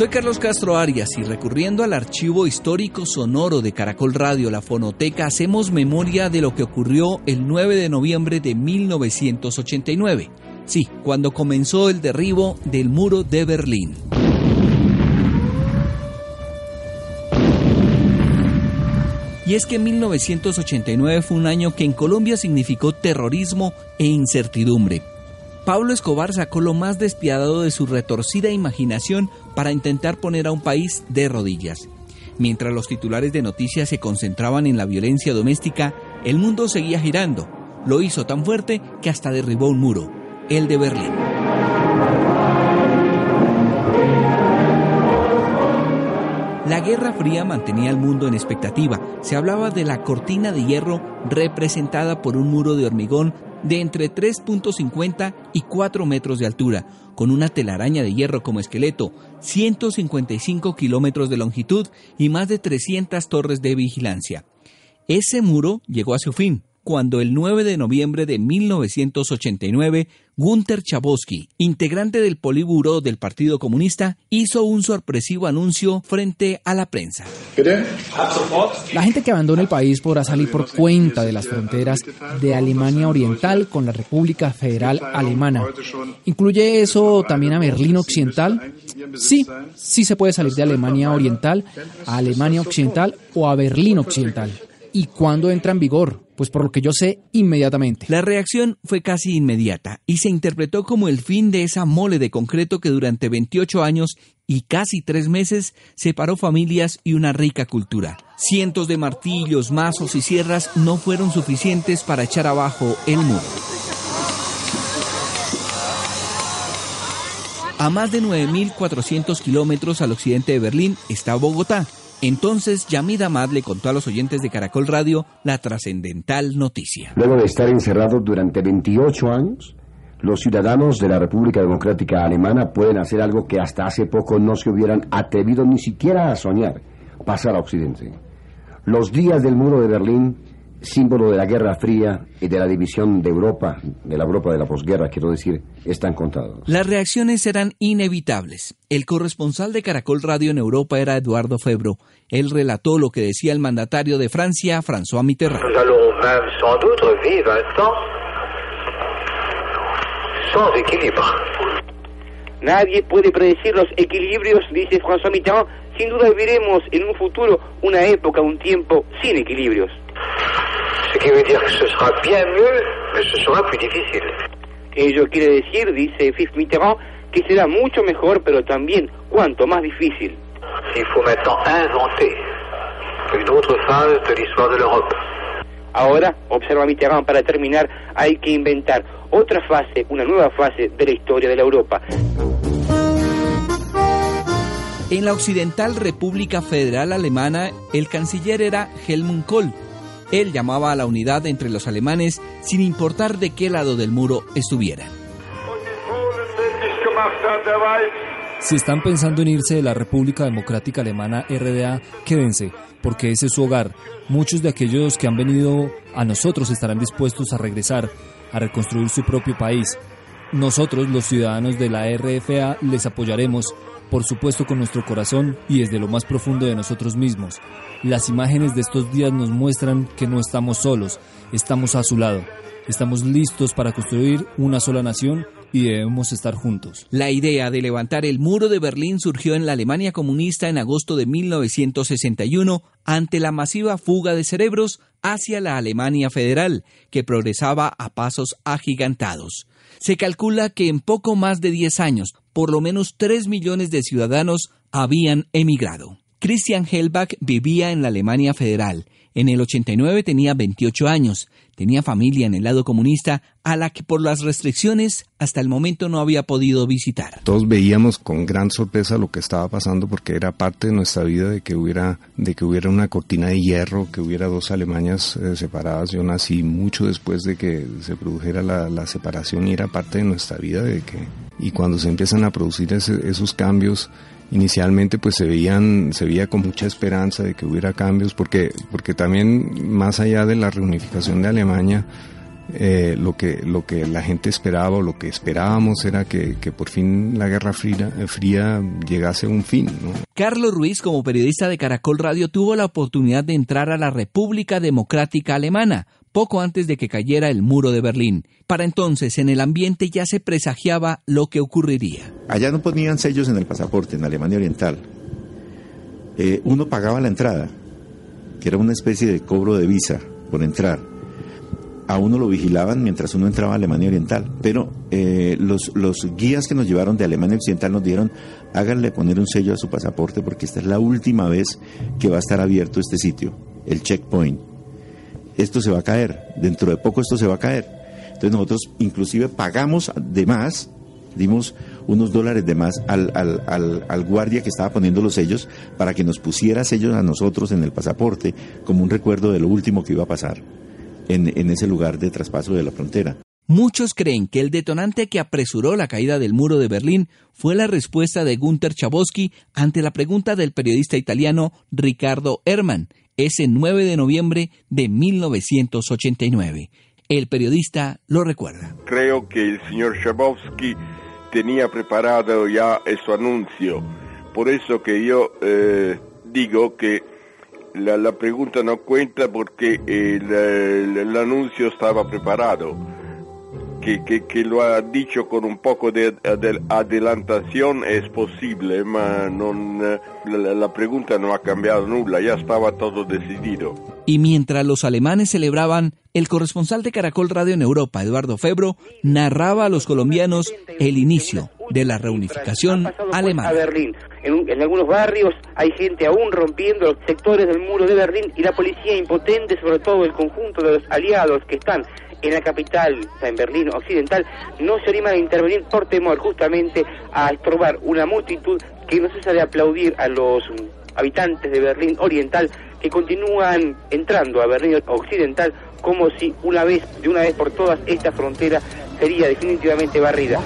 Soy Carlos Castro Arias y recurriendo al archivo histórico sonoro de Caracol Radio, la fonoteca, hacemos memoria de lo que ocurrió el 9 de noviembre de 1989. Sí, cuando comenzó el derribo del muro de Berlín. Y es que 1989 fue un año que en Colombia significó terrorismo e incertidumbre. Pablo Escobar sacó lo más despiadado de su retorcida imaginación para intentar poner a un país de rodillas. Mientras los titulares de noticias se concentraban en la violencia doméstica, el mundo seguía girando. Lo hizo tan fuerte que hasta derribó un muro, el de Berlín. La Guerra Fría mantenía al mundo en expectativa. Se hablaba de la cortina de hierro representada por un muro de hormigón de entre 3.50 y 4 metros de altura, con una telaraña de hierro como esqueleto, 155 kilómetros de longitud y más de 300 torres de vigilancia. Ese muro llegó a su fin, cuando el 9 de noviembre de 1989, Gunther Chabosky, integrante del Poliburo del Partido Comunista, hizo un sorpresivo anuncio frente a la prensa. La gente que abandona el país podrá salir por cuenta de las fronteras de Alemania Oriental con la República Federal Alemana. ¿Incluye eso también a Berlín Occidental? Sí, sí se puede salir de Alemania Oriental a Alemania Occidental o a Berlín Occidental. ¿Y cuándo entra en vigor? Pues por lo que yo sé, inmediatamente. La reacción fue casi inmediata y se interpretó como el fin de esa mole de concreto que durante 28 años y casi tres meses separó familias y una rica cultura. Cientos de martillos, mazos y sierras no fueron suficientes para echar abajo el muro. A más de 9.400 kilómetros al occidente de Berlín está Bogotá, entonces Yamid Ahmad le contó a los oyentes de Caracol Radio la trascendental noticia. Luego de estar encerrados durante 28 años, los ciudadanos de la República Democrática Alemana pueden hacer algo que hasta hace poco no se hubieran atrevido ni siquiera a soñar, pasar a Occidente. Los días del muro de Berlín símbolo de la Guerra Fría y de la división de Europa, de la Europa de la posguerra, quiero decir, están contados. Las reacciones eran inevitables. El corresponsal de Caracol Radio en Europa era Eduardo Febro. Él relató lo que decía el mandatario de Francia, François Mitterrand. Nadie puede predecir los equilibrios, dice François Mitterrand. Sin duda viviremos en un futuro una época, un tiempo sin equilibrios. Ello quiere decir, dice Fif Mitterrand, que será mucho mejor, pero también cuanto más difícil. Ahora, observa Mitterrand, para terminar, hay que inventar otra fase, una nueva fase de la historia de la Europa. En la Occidental República Federal Alemana, el canciller era Helmut Kohl, él llamaba a la unidad entre los alemanes sin importar de qué lado del muro estuvieran. Si están pensando en irse de la República Democrática Alemana RDA, quédense, porque ese es su hogar. Muchos de aquellos que han venido a nosotros estarán dispuestos a regresar, a reconstruir su propio país. Nosotros, los ciudadanos de la RFA, les apoyaremos por supuesto con nuestro corazón y desde lo más profundo de nosotros mismos. Las imágenes de estos días nos muestran que no estamos solos, estamos a su lado. Estamos listos para construir una sola nación y debemos estar juntos. La idea de levantar el muro de Berlín surgió en la Alemania comunista en agosto de 1961 ante la masiva fuga de cerebros hacia la Alemania federal, que progresaba a pasos agigantados. Se calcula que en poco más de 10 años, por lo menos 3 millones de ciudadanos habían emigrado. Christian Hellbach vivía en la Alemania federal. En el 89 tenía 28 años. Tenía familia en el lado comunista a la que por las restricciones hasta el momento no había podido visitar. Todos veíamos con gran sorpresa lo que estaba pasando porque era parte de nuestra vida de que hubiera de que hubiera una cortina de hierro, que hubiera dos Alemanias eh, separadas. Yo nací mucho después de que se produjera la, separación y era parte de nuestra vida de que y cuando se empiezan a producir esos cambios inicialmente pues se veían se veía con mucha esperanza de que hubiera cambios porque porque también más allá de la reunificación de Alemania eh, lo, que, lo que la gente esperaba o lo que esperábamos era que, por fin la Guerra Fría, fría llegase a un fin. Carlos Ruiz, como periodista de Caracol Radio, tuvo la oportunidad de entrar a la República Democrática Alemana poco antes de que cayera el muro de Berlín. Para entonces, en el ambiente ya se presagiaba lo que ocurriría. Allá no ponían sellos en el pasaporte, en Alemania Oriental. Eh, uno pagaba la entrada, que era una especie de cobro de visa por entrar a uno lo vigilaban mientras uno entraba a Alemania Oriental. Pero eh, los, los guías que nos llevaron de Alemania Occidental nos dijeron, háganle poner un sello a su pasaporte porque esta es la última vez que va a estar abierto este sitio, el checkpoint. Esto se va a caer, dentro de poco esto se va a caer. Entonces nosotros inclusive pagamos de más, dimos unos dólares de más al, al, al, al, guardia que estaba poniendo los sellos para que nos pusiera sellos a nosotros en el pasaporte como un recuerdo de lo último que iba a pasar en, ese lugar de traspaso de la frontera. Muchos creen que el detonante que apresuró la caída del muro de Berlín fue la respuesta de Gunther Chabosky ante la pregunta del periodista italiano Ricardo Herman, ese 9 de noviembre de 1989. El periodista lo recuerda. Creo que el señor Chabosky tenía preparado ya ese anuncio. Por eso que yo eh, digo que la, pregunta no cuenta porque el, el, anuncio estaba preparado. Que, que, que, lo ha dicho con un poco de, de adelantación es posible, pero non, la, la, pregunta no ha cambiado nada, ya estaba todo decidido. Y mientras los alemanes celebraban, el corresponsal de Caracol Radio en Europa, Eduardo Febro, narraba a los colombianos el inicio de la reunificación alemana. Berlín. En, algunos barrios hay gente aún rompiendo los sectores del muro de Berlín y la policía impotente, sobre todo el conjunto de los aliados que están en la capital, en Berlín occidental, no se animan a intervenir por temor justamente a estorbar una multitud que no cesa de aplaudir a los habitantes de Berlín Oriental que continúan entrando a Berlín Occidental como si una vez, de una vez por todas, esta frontera sería definitivamente barrida.